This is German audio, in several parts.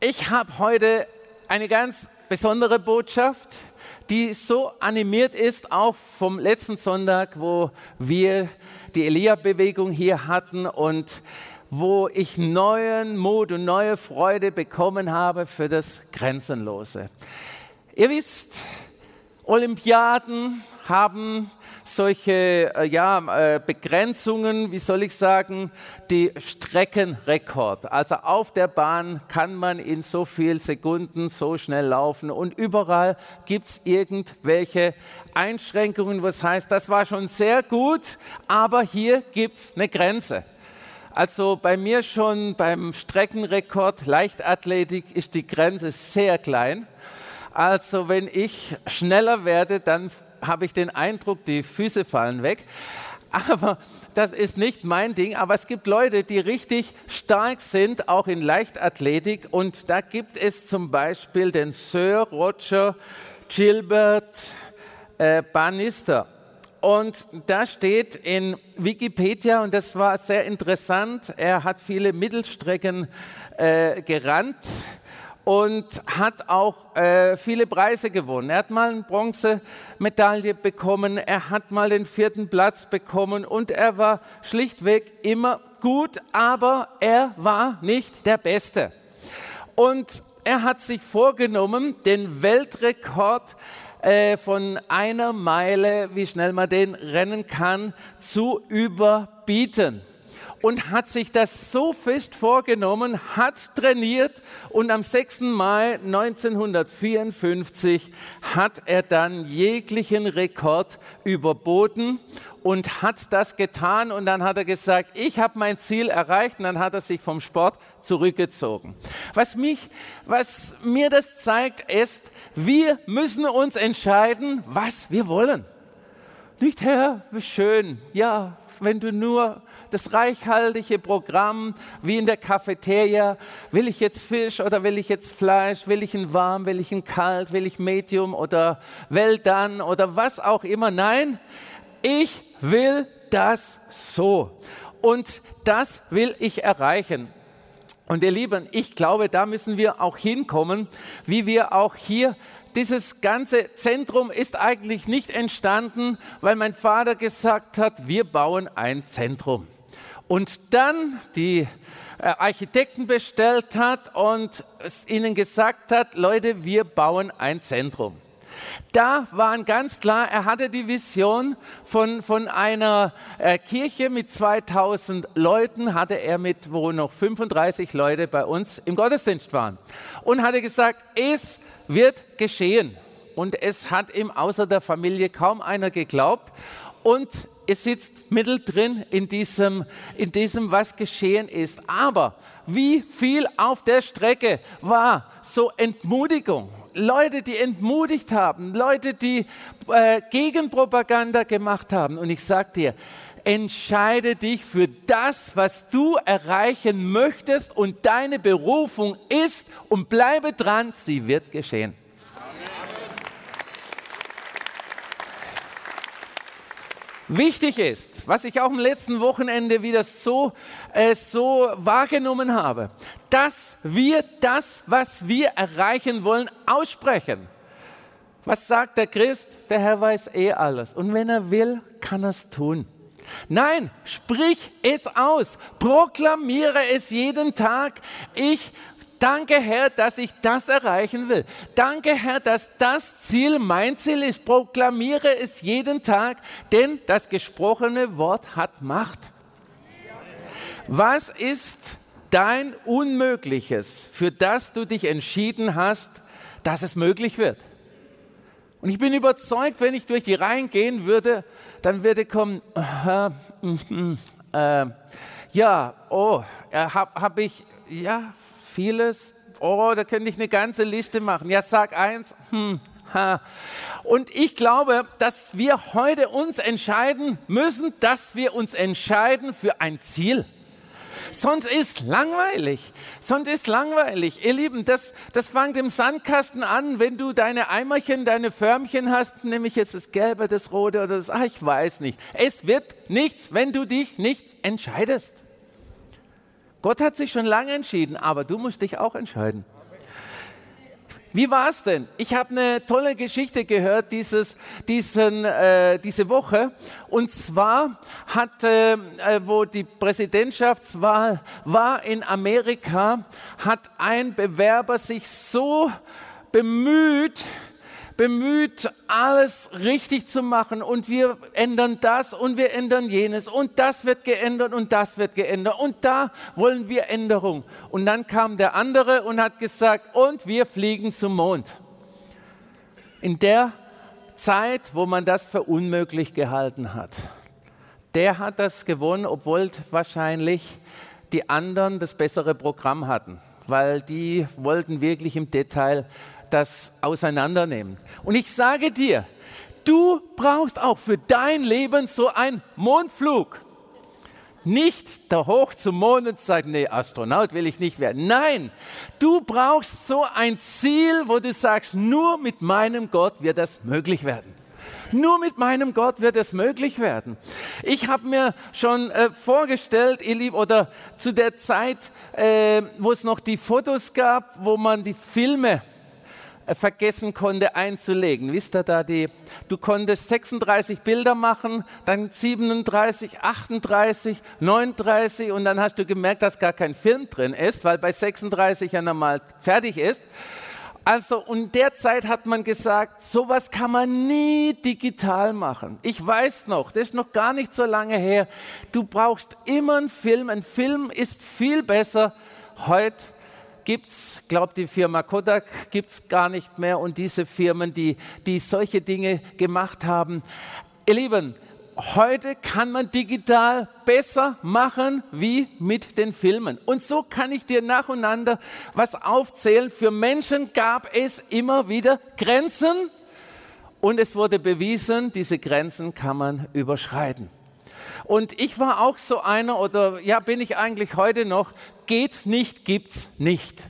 Ich habe heute eine ganz besondere Botschaft, die so animiert ist, auch vom letzten Sonntag, wo wir die Elia-Bewegung hier hatten und wo ich neuen Mut und neue Freude bekommen habe für das Grenzenlose. Ihr wisst, Olympiaden haben solche äh, ja, äh, Begrenzungen, wie soll ich sagen, die Streckenrekord. Also auf der Bahn kann man in so vielen Sekunden so schnell laufen und überall gibt es irgendwelche Einschränkungen, was heißt, das war schon sehr gut, aber hier gibt es eine Grenze. Also bei mir schon beim Streckenrekord Leichtathletik ist die Grenze sehr klein. Also wenn ich schneller werde, dann habe ich den Eindruck, die Füße fallen weg. Aber das ist nicht mein Ding. Aber es gibt Leute, die richtig stark sind, auch in Leichtathletik. Und da gibt es zum Beispiel den Sir Roger Gilbert äh, Bannister. Und da steht in Wikipedia, und das war sehr interessant, er hat viele Mittelstrecken äh, gerannt und hat auch äh, viele Preise gewonnen. Er hat mal eine Bronzemedaille bekommen, er hat mal den vierten Platz bekommen und er war schlichtweg immer gut, aber er war nicht der Beste. Und er hat sich vorgenommen, den Weltrekord äh, von einer Meile, wie schnell man den rennen kann, zu überbieten und hat sich das so fest vorgenommen, hat trainiert und am 6. Mai 1954 hat er dann jeglichen Rekord überboten und hat das getan und dann hat er gesagt, ich habe mein Ziel erreicht und dann hat er sich vom Sport zurückgezogen. Was mich, was mir das zeigt, ist, wir müssen uns entscheiden, was wir wollen. Nicht, Herr, wie schön, ja, wenn du nur das reichhaltige Programm wie in der Cafeteria, will ich jetzt Fisch oder will ich jetzt Fleisch, will ich ihn warm, will ich ihn kalt, will ich Medium oder well done oder was auch immer. Nein, ich will das so. Und das will ich erreichen. Und ihr Lieben, ich glaube, da müssen wir auch hinkommen, wie wir auch hier dieses ganze Zentrum ist eigentlich nicht entstanden, weil mein Vater gesagt hat, wir bauen ein Zentrum. Und dann die äh, Architekten bestellt hat und ihnen gesagt hat, Leute, wir bauen ein Zentrum. Da waren ganz klar, er hatte die Vision von, von einer äh, Kirche mit 2000 Leuten, hatte er mit, wo noch 35 Leute bei uns im Gottesdienst waren. Und hatte gesagt, es wird geschehen. Und es hat ihm außer der Familie kaum einer geglaubt. Und es sitzt mittendrin in diesem, in diesem, was geschehen ist. Aber wie viel auf der Strecke war so Entmutigung? Leute, die entmutigt haben, Leute, die äh, Gegenpropaganda gemacht haben. Und ich sage dir, entscheide dich für das, was du erreichen möchtest und deine Berufung ist und bleibe dran, sie wird geschehen. Wichtig ist, was ich auch am letzten Wochenende wieder so, äh, so wahrgenommen habe, dass wir das, was wir erreichen wollen, aussprechen. Was sagt der Christ? Der Herr weiß eh alles. Und wenn er will, kann er es tun. Nein, sprich es aus, proklamiere es jeden Tag. Ich danke Herr, dass ich das erreichen will. Danke Herr, dass das Ziel mein Ziel ist. Proklamiere es jeden Tag, denn das gesprochene Wort hat Macht. Was ist dein Unmögliches, für das du dich entschieden hast, dass es möglich wird? Und ich bin überzeugt, wenn ich durch die Reihen gehen würde, dann würde kommen, äh, äh, ja, oh, äh, habe hab ich, ja, vieles, oh, da könnte ich eine ganze Liste machen. Ja, sag eins, hm, ha. Und ich glaube, dass wir heute uns entscheiden müssen, dass wir uns entscheiden für ein Ziel. Sonst ist langweilig. Sonst ist langweilig. Ihr Lieben, das, das fängt im Sandkasten an, wenn du deine Eimerchen, deine Förmchen hast, nämlich jetzt das Gelbe, das Rote oder das, ach, ich weiß nicht. Es wird nichts, wenn du dich nicht entscheidest. Gott hat sich schon lange entschieden, aber du musst dich auch entscheiden. Wie war es denn? Ich habe eine tolle Geschichte gehört dieses, diesen, äh, diese Woche. Und zwar hat, äh, äh, wo die Präsidentschaftswahl war in Amerika, hat ein Bewerber sich so bemüht, bemüht, alles richtig zu machen und wir ändern das und wir ändern jenes und das wird geändert und das wird geändert und da wollen wir Änderung. Und dann kam der andere und hat gesagt, und wir fliegen zum Mond. In der Zeit, wo man das für unmöglich gehalten hat. Der hat das gewonnen, obwohl wahrscheinlich die anderen das bessere Programm hatten, weil die wollten wirklich im Detail das auseinandernehmen. Und ich sage dir, du brauchst auch für dein Leben so einen Mondflug. Nicht da hoch zum Mond und sagen, nee, Astronaut will ich nicht werden. Nein, du brauchst so ein Ziel, wo du sagst, nur mit meinem Gott wird das möglich werden. Nur mit meinem Gott wird es möglich werden. Ich habe mir schon äh, vorgestellt, ihr Lieb, oder zu der Zeit, äh, wo es noch die Fotos gab, wo man die Filme vergessen konnte einzulegen. Wisst ihr da die, du konntest 36 Bilder machen, dann 37, 38, 39 und dann hast du gemerkt, dass gar kein Film drin ist, weil bei 36 ja normal fertig ist. Also, und derzeit hat man gesagt, sowas kann man nie digital machen. Ich weiß noch, das ist noch gar nicht so lange her. Du brauchst immer einen Film. Ein Film ist viel besser heute gibt's, glaubt die Firma Kodak gibt's gar nicht mehr und diese Firmen, die, die solche Dinge gemacht haben. Ihr Lieben, heute kann man digital besser machen wie mit den Filmen. Und so kann ich dir nacheinander was aufzählen. Für Menschen gab es immer wieder Grenzen und es wurde bewiesen, diese Grenzen kann man überschreiten. Und ich war auch so einer, oder ja, bin ich eigentlich heute noch, geht nicht, gibt's nicht.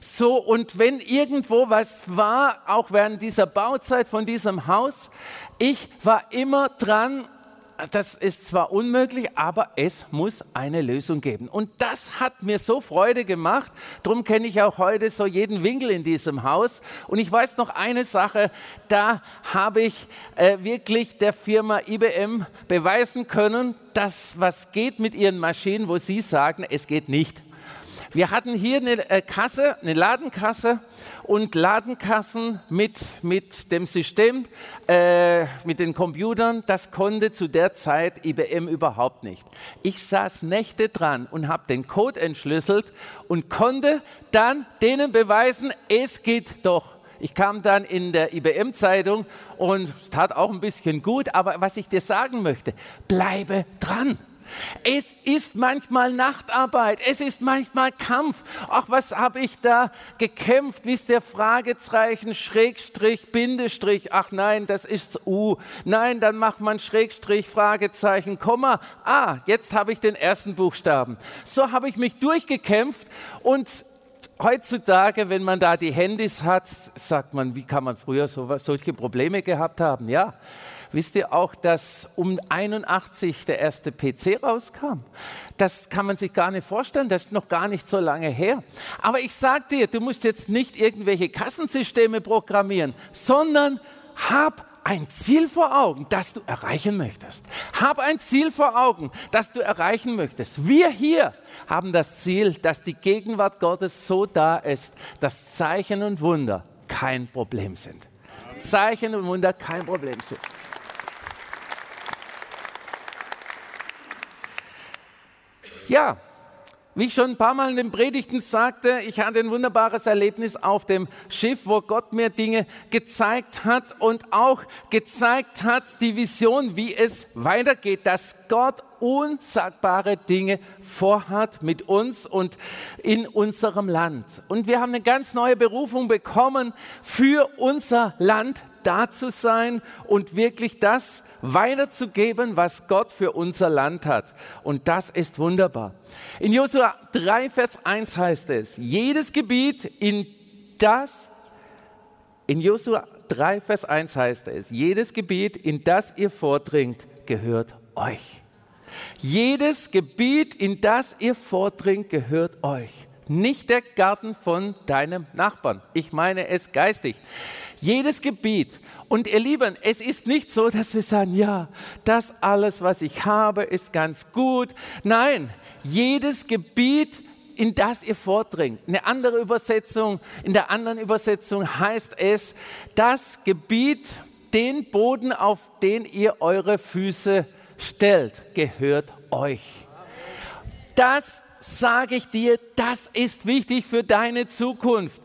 So, und wenn irgendwo was war, auch während dieser Bauzeit von diesem Haus, ich war immer dran, das ist zwar unmöglich, aber es muss eine Lösung geben. Und das hat mir so Freude gemacht. Darum kenne ich auch heute so jeden Winkel in diesem Haus. Und ich weiß noch eine Sache, da habe ich äh, wirklich der Firma IBM beweisen können, dass was geht mit ihren Maschinen, wo sie sagen, es geht nicht. Wir hatten hier eine äh, Kasse, eine Ladenkasse und Ladenkassen mit, mit dem System, äh, mit den Computern, das konnte zu der Zeit IBM überhaupt nicht. Ich saß Nächte dran und habe den Code entschlüsselt und konnte dann denen beweisen, es geht doch. Ich kam dann in der IBM-Zeitung und es tat auch ein bisschen gut, aber was ich dir sagen möchte, bleibe dran. Es ist manchmal Nachtarbeit, es ist manchmal Kampf. Ach, was habe ich da gekämpft? Wie ist der Fragezeichen, Schrägstrich, Bindestrich? Ach nein, das ist U. Nein, dann macht man Schrägstrich, Fragezeichen, Komma. Ah, jetzt habe ich den ersten Buchstaben. So habe ich mich durchgekämpft und heutzutage, wenn man da die Handys hat, sagt man, wie kann man früher so, solche Probleme gehabt haben? Ja. Wisst ihr auch, dass um 81 der erste PC rauskam? Das kann man sich gar nicht vorstellen, das ist noch gar nicht so lange her. Aber ich sag dir, du musst jetzt nicht irgendwelche Kassensysteme programmieren, sondern hab ein Ziel vor Augen, das du erreichen möchtest. Hab ein Ziel vor Augen, das du erreichen möchtest. Wir hier haben das Ziel, dass die Gegenwart Gottes so da ist, dass Zeichen und Wunder kein Problem sind. Zeichen und Wunder kein Problem sind. Ja, wie ich schon ein paar Mal in den Predigten sagte, ich hatte ein wunderbares Erlebnis auf dem Schiff, wo Gott mir Dinge gezeigt hat und auch gezeigt hat, die Vision, wie es weitergeht, dass Gott unsagbare Dinge vorhat mit uns und in unserem Land. Und wir haben eine ganz neue Berufung bekommen für unser Land, da zu sein und wirklich das weiterzugeben, was Gott für unser Land hat. Und das ist wunderbar. In Josua 3, Vers 1 heißt es, jedes Gebiet, in das, in Josua 3, Vers 1 heißt es, jedes Gebiet, in das ihr vordringt, gehört euch. Jedes Gebiet, in das ihr vordringt, gehört euch. Nicht der Garten von deinem Nachbarn. Ich meine es geistig. Jedes Gebiet. Und ihr Lieben, es ist nicht so, dass wir sagen, ja, das alles, was ich habe, ist ganz gut. Nein, jedes Gebiet, in das ihr vordringt. Eine andere Übersetzung, in der anderen Übersetzung heißt es, das Gebiet, den Boden, auf den ihr eure Füße stellt, gehört euch. Das sage ich dir, das ist wichtig für deine Zukunft.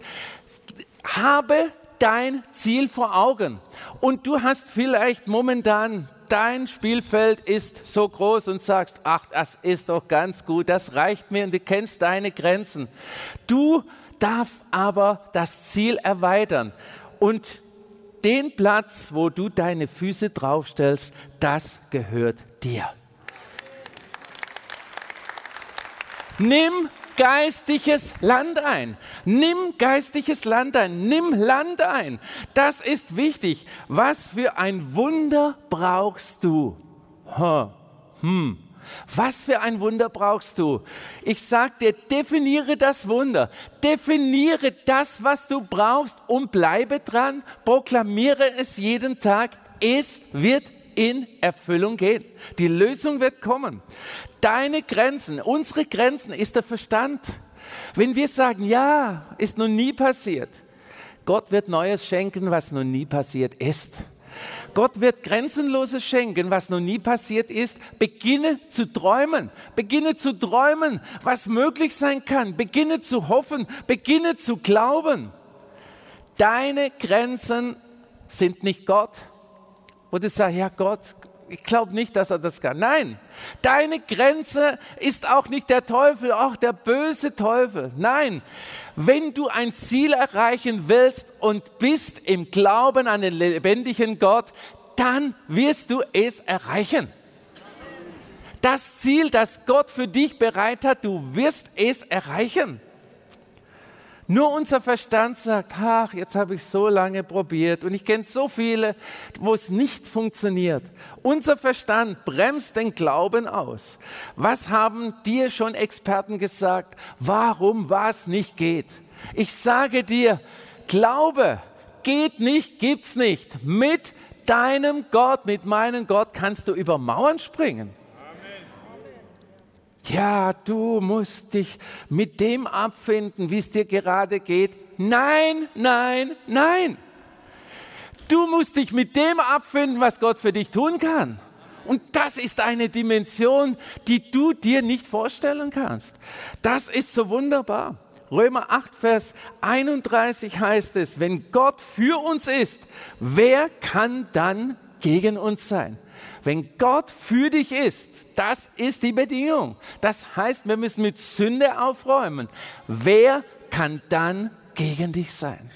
Habe dein Ziel vor Augen. Und du hast vielleicht momentan dein Spielfeld ist so groß und sagst, ach, das ist doch ganz gut, das reicht mir und du kennst deine Grenzen. Du darfst aber das Ziel erweitern und den Platz, wo du deine Füße draufstellst, das gehört dir. Nimm geistliches Land ein. Nimm geistliches Land ein. Nimm Land ein. Das ist wichtig. Was für ein Wunder brauchst du? Hm. Was für ein Wunder brauchst du? Ich sag dir, definiere das Wunder. Definiere das, was du brauchst und bleibe dran. Proklamiere es jeden Tag. Es wird in Erfüllung gehen. Die Lösung wird kommen. Deine Grenzen, unsere Grenzen ist der Verstand. Wenn wir sagen, ja, ist noch nie passiert, Gott wird Neues schenken, was noch nie passiert ist. Gott wird Grenzenloses schenken, was noch nie passiert ist. Beginne zu träumen. Beginne zu träumen, was möglich sein kann. Beginne zu hoffen. Beginne zu glauben. Deine Grenzen sind nicht Gott. Wo du sagst, ja Gott, ich glaube nicht, dass er das kann. Nein, deine Grenze ist auch nicht der Teufel, auch der böse Teufel. Nein, wenn du ein Ziel erreichen willst und bist im Glauben an den lebendigen Gott, dann wirst du es erreichen. Das Ziel, das Gott für dich bereit hat, du wirst es erreichen. Nur unser Verstand sagt, ach, jetzt habe ich so lange probiert und ich kenne so viele, wo es nicht funktioniert. Unser Verstand bremst den Glauben aus. Was haben dir schon Experten gesagt, warum was nicht geht? Ich sage dir, Glaube geht nicht, gibt's nicht. Mit deinem Gott, mit meinem Gott kannst du über Mauern springen ja, du musst dich mit dem abfinden, wie es dir gerade geht. Nein, nein, nein. Du musst dich mit dem abfinden, was Gott für dich tun kann. Und das ist eine Dimension, die du dir nicht vorstellen kannst. Das ist so wunderbar. Römer 8, Vers 31 heißt es, wenn Gott für uns ist, wer kann dann gegen uns sein? Wenn Gott für dich ist, das ist die Bedingung. Das heißt, wir müssen mit Sünde aufräumen. Wer kann dann gegen dich sein?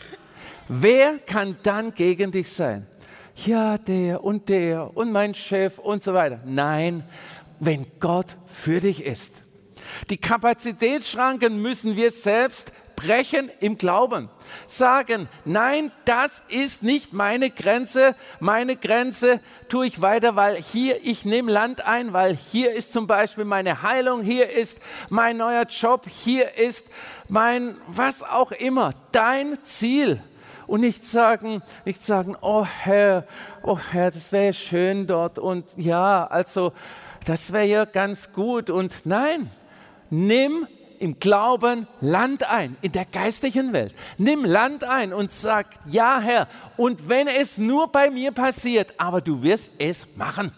Wer kann dann gegen dich sein? Ja, der und der und mein Chef und so weiter. Nein, wenn Gott für dich ist. Die Kapazitätsschranken müssen wir selbst brechen im Glauben. Sagen, nein, das ist nicht meine Grenze. Meine Grenze tue ich weiter, weil hier, ich nehme Land ein, weil hier ist zum Beispiel meine Heilung, hier ist mein neuer Job, hier ist mein, was auch immer, dein Ziel. Und nicht sagen, nicht sagen, oh Herr, oh Herr, das wäre schön dort und ja, also, das wäre ja ganz gut und nein, nimm im Glauben Land ein, in der geistlichen Welt. Nimm Land ein und sag, ja Herr, und wenn es nur bei mir passiert, aber du wirst es machen.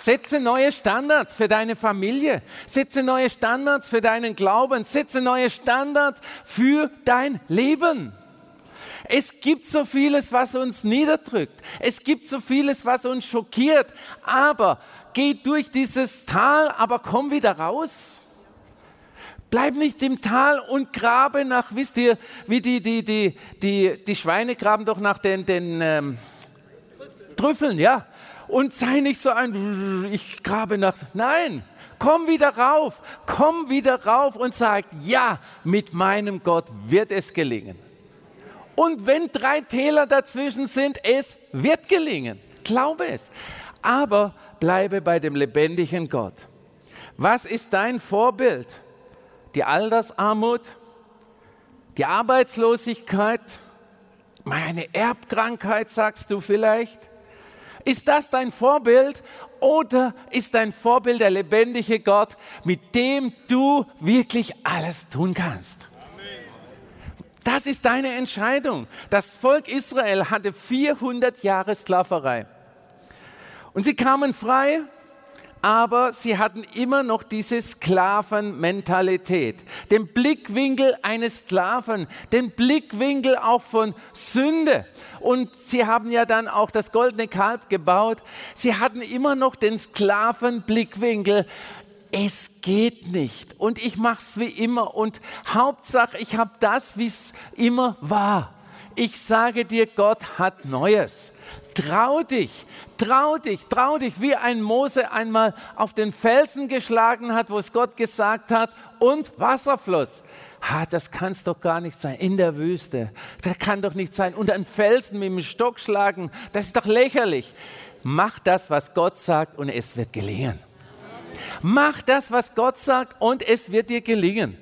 Setze neue Standards für deine Familie. Setze neue Standards für deinen Glauben. Setze neue Standards für dein Leben. Es gibt so vieles, was uns niederdrückt. Es gibt so vieles, was uns schockiert. Aber geh durch dieses Tal, aber komm wieder raus. Bleib nicht im Tal und grabe nach, wisst ihr, wie die, die, die, die, die Schweine graben doch nach den, den ähm, Trüffeln, ja. Und sei nicht so ein, ich grabe nach, nein, komm wieder rauf, komm wieder rauf und sag, ja, mit meinem Gott wird es gelingen. Und wenn drei Täler dazwischen sind, es wird gelingen. Glaube es. aber bleibe bei dem lebendigen Gott. Was ist dein Vorbild? Die Altersarmut? Die Arbeitslosigkeit? Meine Erbkrankheit, sagst du vielleicht? Ist das dein Vorbild oder ist dein Vorbild der lebendige Gott, mit dem du wirklich alles tun kannst? Das ist deine Entscheidung. Das Volk Israel hatte 400 Jahre Sklaverei. Und sie kamen frei aber sie hatten immer noch diese Sklavenmentalität, den Blickwinkel eines Sklaven, den Blickwinkel auch von Sünde. Und sie haben ja dann auch das goldene Kalb gebaut. Sie hatten immer noch den Sklavenblickwinkel. Es geht nicht und ich mache es wie immer und Hauptsache, ich habe das, wie es immer war. Ich sage dir, Gott hat Neues. Trau dich, trau dich, trau dich, wie ein Mose einmal auf den Felsen geschlagen hat, wo es Gott gesagt hat, und Wasserfluss. Ha, das kann es doch gar nicht sein. In der Wüste. Das kann doch nicht sein. Und einen Felsen mit dem Stock schlagen. Das ist doch lächerlich. Mach das, was Gott sagt, und es wird gelingen. Mach das, was Gott sagt, und es wird dir gelingen.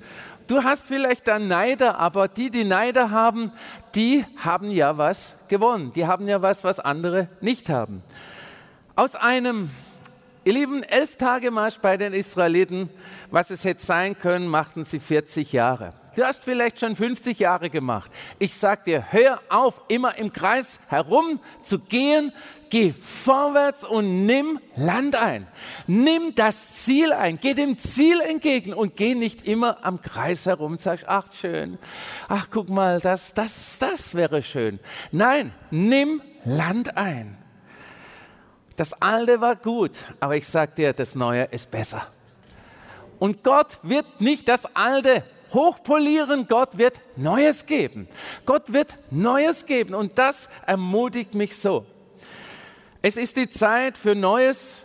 Du hast vielleicht dann Neider, aber die, die Neider haben, die haben ja was gewonnen. Die haben ja was, was andere nicht haben. Aus einem, ihr Lieben, elf Tage Marsch bei den Israeliten, was es hätte sein können, machten sie 40 Jahre. Du hast vielleicht schon 50 Jahre gemacht. Ich sag dir, hör auf, immer im Kreis herum zu gehen. Geh vorwärts und nimm Land ein. Nimm das Ziel ein. Geh dem Ziel entgegen und geh nicht immer am Kreis herum sag, ach schön, ach guck mal, das, das, das wäre schön. Nein, nimm Land ein. Das Alte war gut, aber ich sag dir, das Neue ist besser. Und Gott wird nicht das Alte hochpolieren, Gott wird Neues geben. Gott wird Neues geben und das ermutigt mich so. Es ist die Zeit für Neues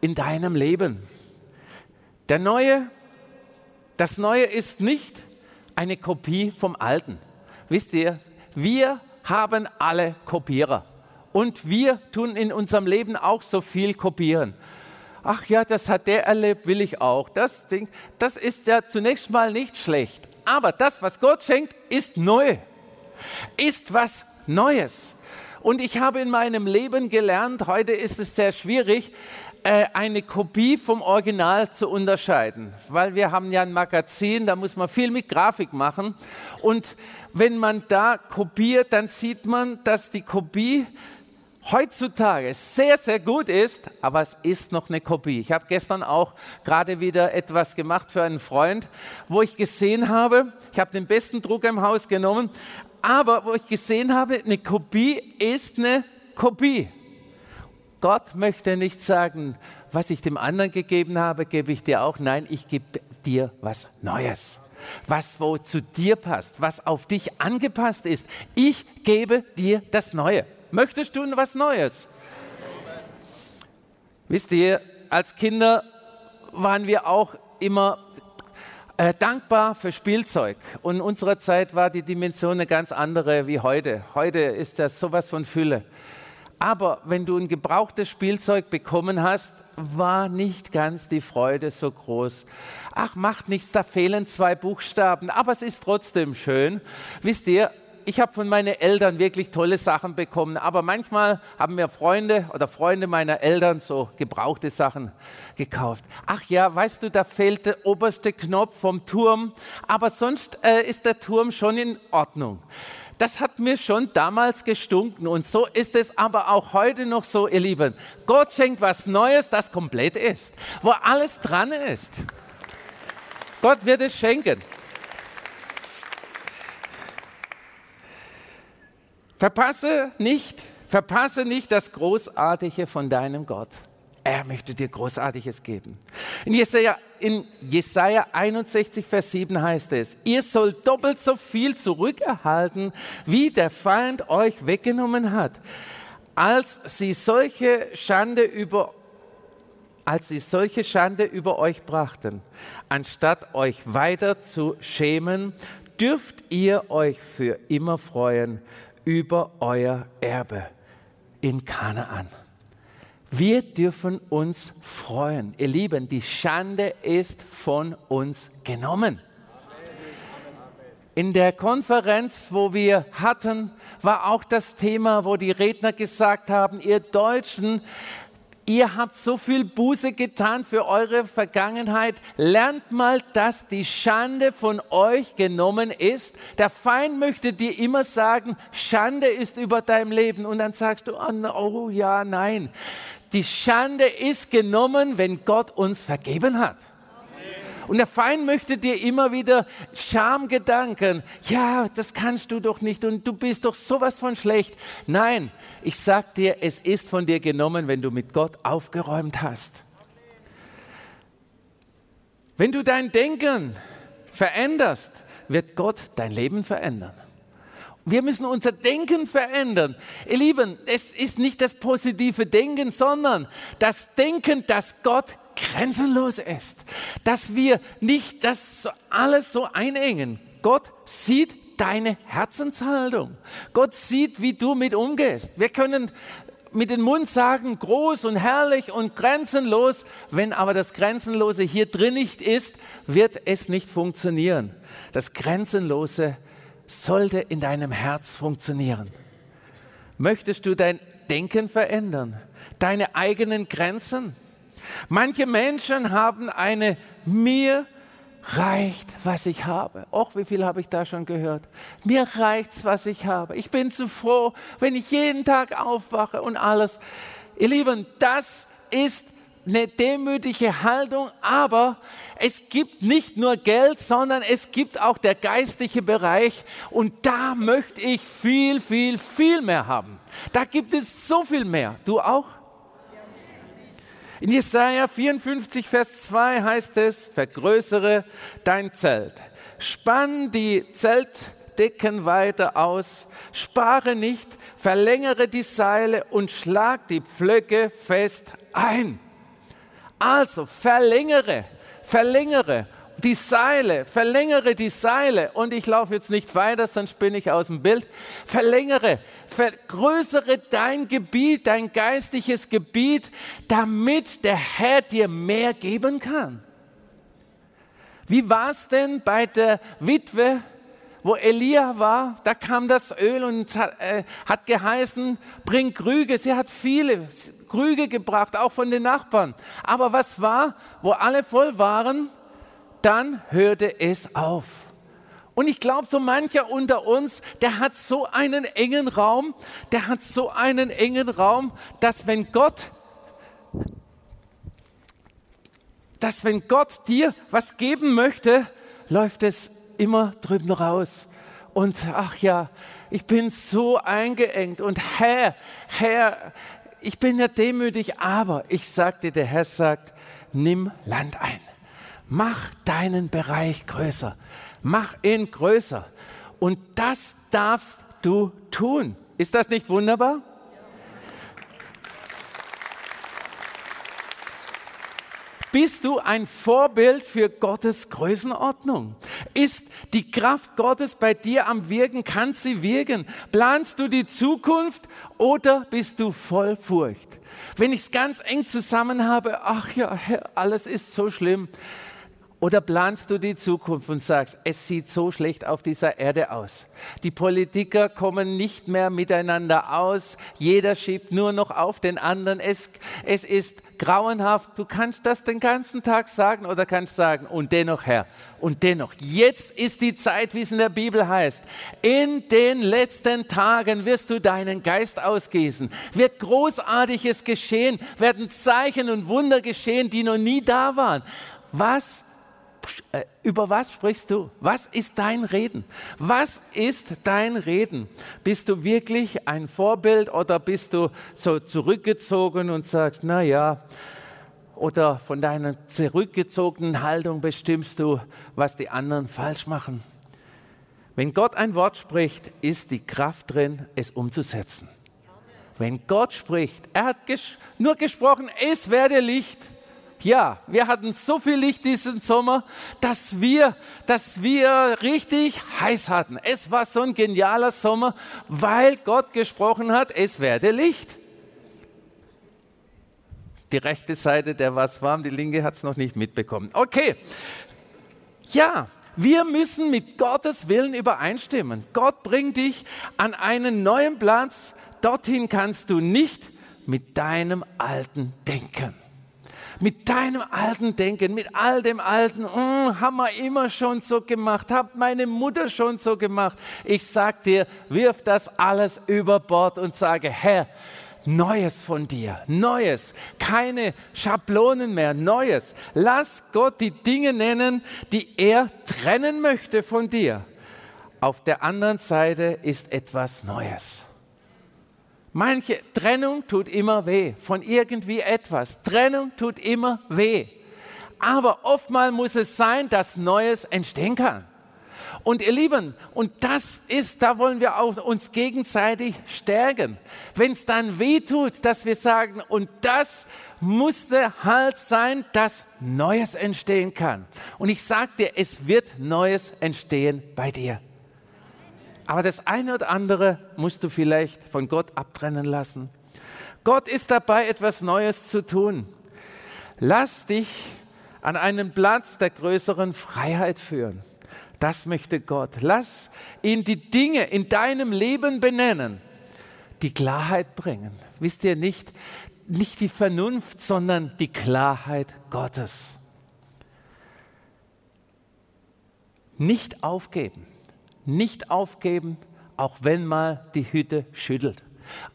in deinem Leben. Der Neue, das Neue ist nicht eine Kopie vom Alten. Wisst ihr, wir haben alle Kopierer und wir tun in unserem Leben auch so viel kopieren ach ja, das hat der erlebt, will ich auch. Das Ding, das ist ja zunächst mal nicht schlecht. Aber das, was Gott schenkt, ist neu. Ist was Neues. Und ich habe in meinem Leben gelernt, heute ist es sehr schwierig, äh, eine Kopie vom Original zu unterscheiden, weil wir haben ja ein Magazin, da muss man viel mit Grafik machen. Und wenn man da kopiert, dann sieht man, dass die Kopie heutzutage sehr, sehr gut ist, aber es ist noch eine Kopie. Ich habe gestern auch gerade wieder etwas gemacht für einen Freund, wo ich gesehen habe, ich habe den besten Drucker im Haus genommen, aber wo ich gesehen habe, eine Kopie ist eine Kopie. Gott möchte nicht sagen, was ich dem anderen gegeben habe, gebe ich dir auch. Nein, ich gebe dir was Neues was wo zu dir passt, was auf dich angepasst ist. Ich gebe dir das Neue. Möchtest du was Neues? Wisst ihr, als Kinder waren wir auch immer äh, dankbar für Spielzeug. Und in unserer Zeit war die Dimension eine ganz andere wie heute. Heute ist das sowas von Fülle. Aber wenn du ein gebrauchtes Spielzeug bekommen hast, war nicht ganz die Freude so groß. Ach, macht nichts, da fehlen zwei Buchstaben, aber es ist trotzdem schön. Wisst ihr, ich habe von meinen Eltern wirklich tolle Sachen bekommen, aber manchmal haben mir Freunde oder Freunde meiner Eltern so gebrauchte Sachen gekauft. Ach ja, weißt du, da fehlt der oberste Knopf vom Turm, aber sonst äh, ist der Turm schon in Ordnung. Das hat mir schon damals gestunken und so ist es aber auch heute noch so, ihr Lieben. Gott schenkt was Neues, das komplett ist, wo alles dran ist. Gott wird es schenken. Verpasse nicht, verpasse nicht das Großartige von deinem Gott. Er möchte dir Großartiges geben. In Jesaja, in Jesaja 61, Vers 7 heißt es, ihr sollt doppelt so viel zurückerhalten, wie der Feind euch weggenommen hat. Als sie solche Schande über als sie solche Schande über euch brachten, anstatt euch weiter zu schämen, dürft ihr euch für immer freuen über euer Erbe in Kanaan. Wir dürfen uns freuen. Ihr Lieben, die Schande ist von uns genommen. In der Konferenz, wo wir hatten, war auch das Thema, wo die Redner gesagt haben, ihr Deutschen, ihr habt so viel Buße getan für eure Vergangenheit. Lernt mal, dass die Schande von euch genommen ist. Der Feind möchte dir immer sagen, Schande ist über deinem Leben. Und dann sagst du, oh, oh ja, nein. Die Schande ist genommen, wenn Gott uns vergeben hat. Und der Feind möchte dir immer wieder Schamgedanken, ja, das kannst du doch nicht und du bist doch sowas von schlecht. Nein, ich sag dir, es ist von dir genommen, wenn du mit Gott aufgeräumt hast. Wenn du dein Denken veränderst, wird Gott dein Leben verändern. Wir müssen unser Denken verändern. Ihr Lieben, es ist nicht das positive Denken, sondern das Denken, dass Gott grenzenlos ist, dass wir nicht das alles so einengen. Gott sieht deine Herzenshaltung. Gott sieht, wie du mit umgehst. Wir können mit dem Mund sagen, groß und herrlich und grenzenlos. Wenn aber das Grenzenlose hier drin nicht ist, wird es nicht funktionieren. Das Grenzenlose sollte in deinem Herz funktionieren. Möchtest du dein Denken verändern? Deine eigenen Grenzen? Manche Menschen haben eine mir reicht, was ich habe. Och, wie viel habe ich da schon gehört? Mir reicht's, was ich habe. Ich bin zu froh, wenn ich jeden Tag aufwache und alles. Ihr Lieben, das ist eine demütige Haltung, aber es gibt nicht nur Geld, sondern es gibt auch der geistliche Bereich und da möchte ich viel, viel, viel mehr haben. Da gibt es so viel mehr. Du auch? In Jesaja 54, Vers 2 heißt es, vergrößere dein Zelt. Spann die Zeltdecken weiter aus, spare nicht, verlängere die Seile und schlag die Pflöcke fest ein. Also verlängere, verlängere die Seile, verlängere die Seile. Und ich laufe jetzt nicht weiter, sonst bin ich aus dem Bild. Verlängere, vergrößere dein Gebiet, dein geistliches Gebiet, damit der Herr dir mehr geben kann. Wie war es denn bei der Witwe, wo Elia war? Da kam das Öl und hat, äh, hat geheißen, bring Krüge. Sie hat viele Krüge gebracht, auch von den Nachbarn. Aber was war, wo alle voll waren? Dann hörte es auf. Und ich glaube, so mancher unter uns, der hat so einen engen Raum, der hat so einen engen Raum, dass wenn Gott, dass wenn Gott dir was geben möchte, läuft es immer drüben raus. Und ach ja, ich bin so eingeengt und Herr, Herr, ich bin ja demütig, aber ich sagte, der Herr sagt, nimm Land ein. Mach deinen Bereich größer. Mach ihn größer. Und das darfst du tun. Ist das nicht wunderbar? Bist du ein Vorbild für Gottes Größenordnung? Ist die Kraft Gottes bei dir am Wirken? Kann sie wirken? Planst du die Zukunft oder bist du voll Furcht? Wenn ich es ganz eng zusammen habe, ach ja, alles ist so schlimm, oder planst du die Zukunft und sagst, es sieht so schlecht auf dieser Erde aus. Die Politiker kommen nicht mehr miteinander aus. Jeder schiebt nur noch auf den anderen. Es, es ist grauenhaft. Du kannst das den ganzen Tag sagen oder kannst sagen, und dennoch, Herr, und dennoch, jetzt ist die Zeit, wie es in der Bibel heißt. In den letzten Tagen wirst du deinen Geist ausgießen. Wird Großartiges geschehen, werden Zeichen und Wunder geschehen, die noch nie da waren. Was über was sprichst du? Was ist dein Reden? Was ist dein Reden? Bist du wirklich ein Vorbild oder bist du so zurückgezogen und sagst, na ja, oder von deiner zurückgezogenen Haltung bestimmst du, was die anderen falsch machen? Wenn Gott ein Wort spricht, ist die Kraft drin, es umzusetzen. Wenn Gott spricht, er hat ges nur gesprochen, es werde Licht ja, wir hatten so viel Licht diesen Sommer, dass wir, dass wir richtig heiß hatten. Es war so ein genialer Sommer, weil Gott gesprochen hat, es werde Licht. Die rechte Seite, der war es warm, die linke hat es noch nicht mitbekommen. Okay, ja, wir müssen mit Gottes Willen übereinstimmen. Gott bringt dich an einen neuen Platz. Dorthin kannst du nicht mit deinem alten Denken. Mit deinem alten Denken, mit all dem alten, mm, haben wir immer schon so gemacht, hat meine Mutter schon so gemacht. Ich sag dir, wirf das alles über Bord und sage, Herr, Neues von dir, Neues, keine Schablonen mehr, Neues. Lass Gott die Dinge nennen, die er trennen möchte von dir. Auf der anderen Seite ist etwas Neues. Manche Trennung tut immer weh von irgendwie etwas. Trennung tut immer weh. Aber oftmals muss es sein, dass Neues entstehen kann. Und ihr Lieben, und das ist, da wollen wir auch uns gegenseitig stärken. Wenn es dann weh tut, dass wir sagen, und das musste halt sein, dass Neues entstehen kann. Und ich sage dir, es wird Neues entstehen bei dir. Aber das eine oder andere musst du vielleicht von Gott abtrennen lassen. Gott ist dabei, etwas Neues zu tun. Lass dich an einen Platz der größeren Freiheit führen. Das möchte Gott. Lass ihn die Dinge in deinem Leben benennen, die Klarheit bringen. Wisst ihr nicht, nicht die Vernunft, sondern die Klarheit Gottes. Nicht aufgeben, nicht aufgeben, auch wenn mal die Hütte schüttelt.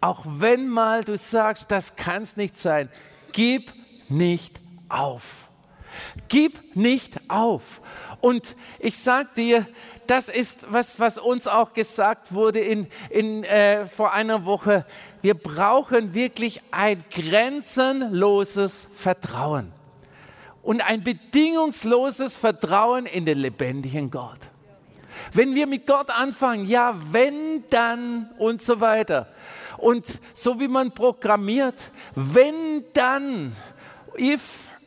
Auch wenn mal du sagst, das kann es nicht sein. Gib nicht auf. Gib nicht auf. Und ich sage dir, das ist was, was uns auch gesagt wurde in, in, äh, vor einer Woche. Wir brauchen wirklich ein grenzenloses Vertrauen und ein bedingungsloses Vertrauen in den lebendigen Gott. Wenn wir mit Gott anfangen, ja, wenn, dann und so weiter. Und so wie man programmiert, wenn, dann, if,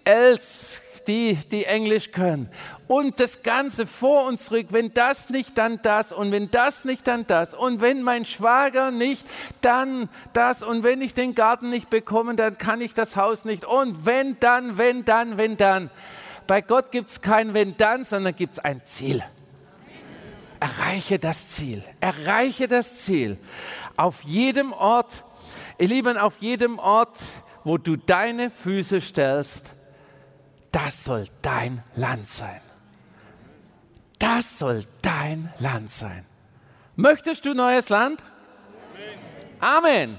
else, die, die Englisch können. Und das Ganze vor und zurück, wenn das nicht, dann das und wenn das nicht, dann das. Und wenn mein Schwager nicht, dann das. Und wenn ich den Garten nicht bekomme, dann kann ich das Haus nicht. Und wenn dann, wenn dann, wenn dann. Bei Gott gibt es kein wenn dann, sondern gibt es ein Ziel. Erreiche das Ziel. Erreiche das Ziel. Auf jedem Ort, ihr Lieben, auf jedem Ort, wo du deine Füße stellst, das soll dein Land sein. Das soll dein Land sein. Möchtest du neues Land? Amen. Amen.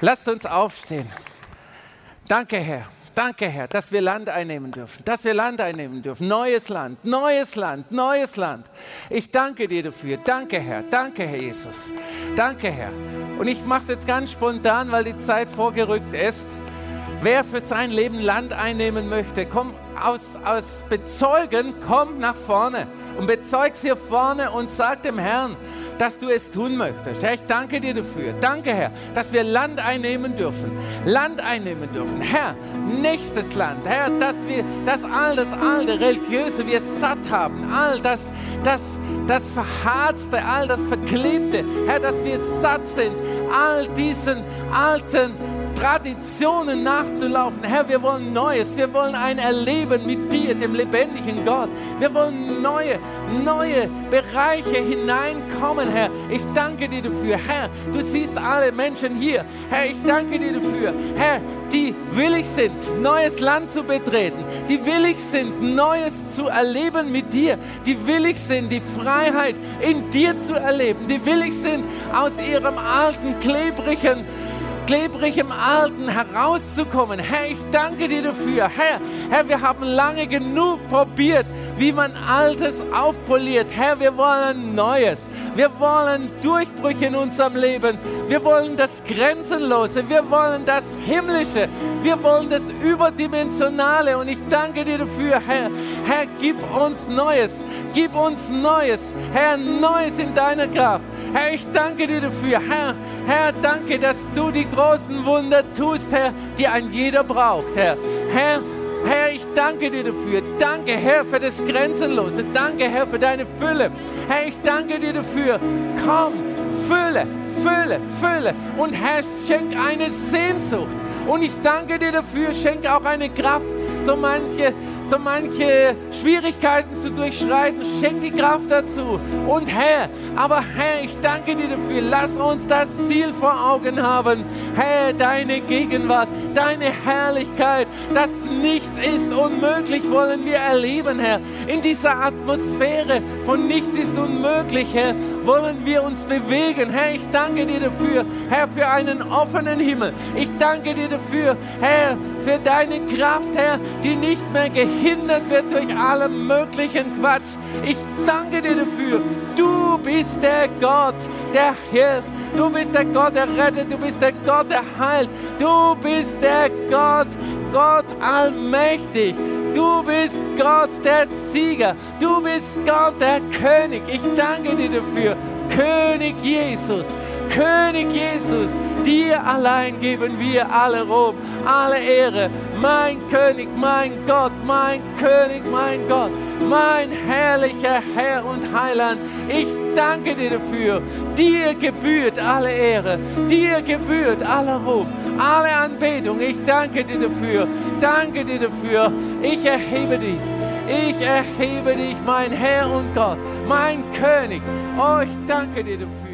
Lasst uns aufstehen. Danke, Herr. Danke, Herr, dass wir Land einnehmen dürfen, dass wir Land einnehmen dürfen. Neues Land, neues Land, neues Land. Ich danke dir dafür. Danke, Herr. Danke, Herr Jesus. Danke, Herr. Und ich mache es jetzt ganz spontan, weil die Zeit vorgerückt ist. Wer für sein Leben Land einnehmen möchte, komm aus, aus Bezeugen, komm nach vorne und bezeug's hier vorne und sag dem Herrn, dass du es tun möchtest. Herr, ich danke dir dafür. Danke, Herr, dass wir Land einnehmen dürfen. Land einnehmen dürfen. Herr, nächstes Land. Herr, dass wir das all das alte religiöse wir satt haben. All das, das, das Verharzte, all das Verklebte. Herr, dass wir satt sind. All diesen alten Traditionen nachzulaufen. Herr, wir wollen Neues. Wir wollen ein Erleben mit dir, dem lebendigen Gott. Wir wollen neue, neue Bereiche hineinkommen, Herr. Ich danke dir dafür. Herr, du siehst alle Menschen hier. Herr, ich danke dir dafür. Herr, die willig sind, neues Land zu betreten, die willig sind, Neues zu erleben mit dir, die willig sind, die Freiheit in dir zu erleben, die willig sind, aus ihrem alten, klebrigen, klebrigem Alten herauszukommen. Herr, ich danke dir dafür. Herr, Herr, wir haben lange genug probiert, wie man Altes aufpoliert. Herr, wir wollen Neues. Wir wollen Durchbrüche in unserem Leben. Wir wollen das Grenzenlose. Wir wollen das Himmlische. Wir wollen das Überdimensionale. Und ich danke dir dafür, Herr. Herr, gib uns Neues. Gib uns Neues. Herr, Neues in deiner Kraft. Herr, ich danke dir dafür. Herr, Herr, danke, dass du die großen Wunder tust, Herr, die ein jeder braucht, Herr. Herr, Herr, ich danke dir dafür. Danke, Herr, für das Grenzenlose. Danke, Herr, für deine Fülle. Herr, ich danke dir dafür. Komm, Fülle, Fülle, Fülle. Und Herr, schenk eine Sehnsucht. Und ich danke dir dafür, schenk auch eine Kraft, so manche so manche Schwierigkeiten zu durchschreiten. Schenk die Kraft dazu. Und Herr, aber Herr, ich danke dir dafür. Lass uns das Ziel vor Augen haben. Herr, deine Gegenwart, deine Herrlichkeit, dass nichts ist unmöglich, wollen wir erleben, Herr. In dieser Atmosphäre von nichts ist unmöglich, Herr, wollen wir uns bewegen. Herr, ich danke dir dafür, Herr, für einen offenen Himmel. Ich danke dir dafür, Herr, für deine Kraft, Herr, die nicht mehr gehindert wird durch allen möglichen Quatsch. Ich danke dir dafür. Du bist der Gott, der hilft. Du bist der Gott, der rettet. Du bist der Gott, der heilt. Du bist der Gott, Gott allmächtig. Du bist Gott, der Sieger. Du bist Gott, der König. Ich danke dir dafür. König Jesus. König Jesus. Dir allein geben wir alle Ruhm, alle Ehre. Mein König, mein Gott, mein König, mein Gott, mein herrlicher Herr und Heiland. Ich danke dir dafür. Dir gebührt alle Ehre, dir gebührt aller Ruhm, alle Anbetung. Ich danke dir dafür. Danke dir dafür. Ich erhebe dich. Ich erhebe dich, mein Herr und Gott, mein König. Oh, ich danke dir dafür.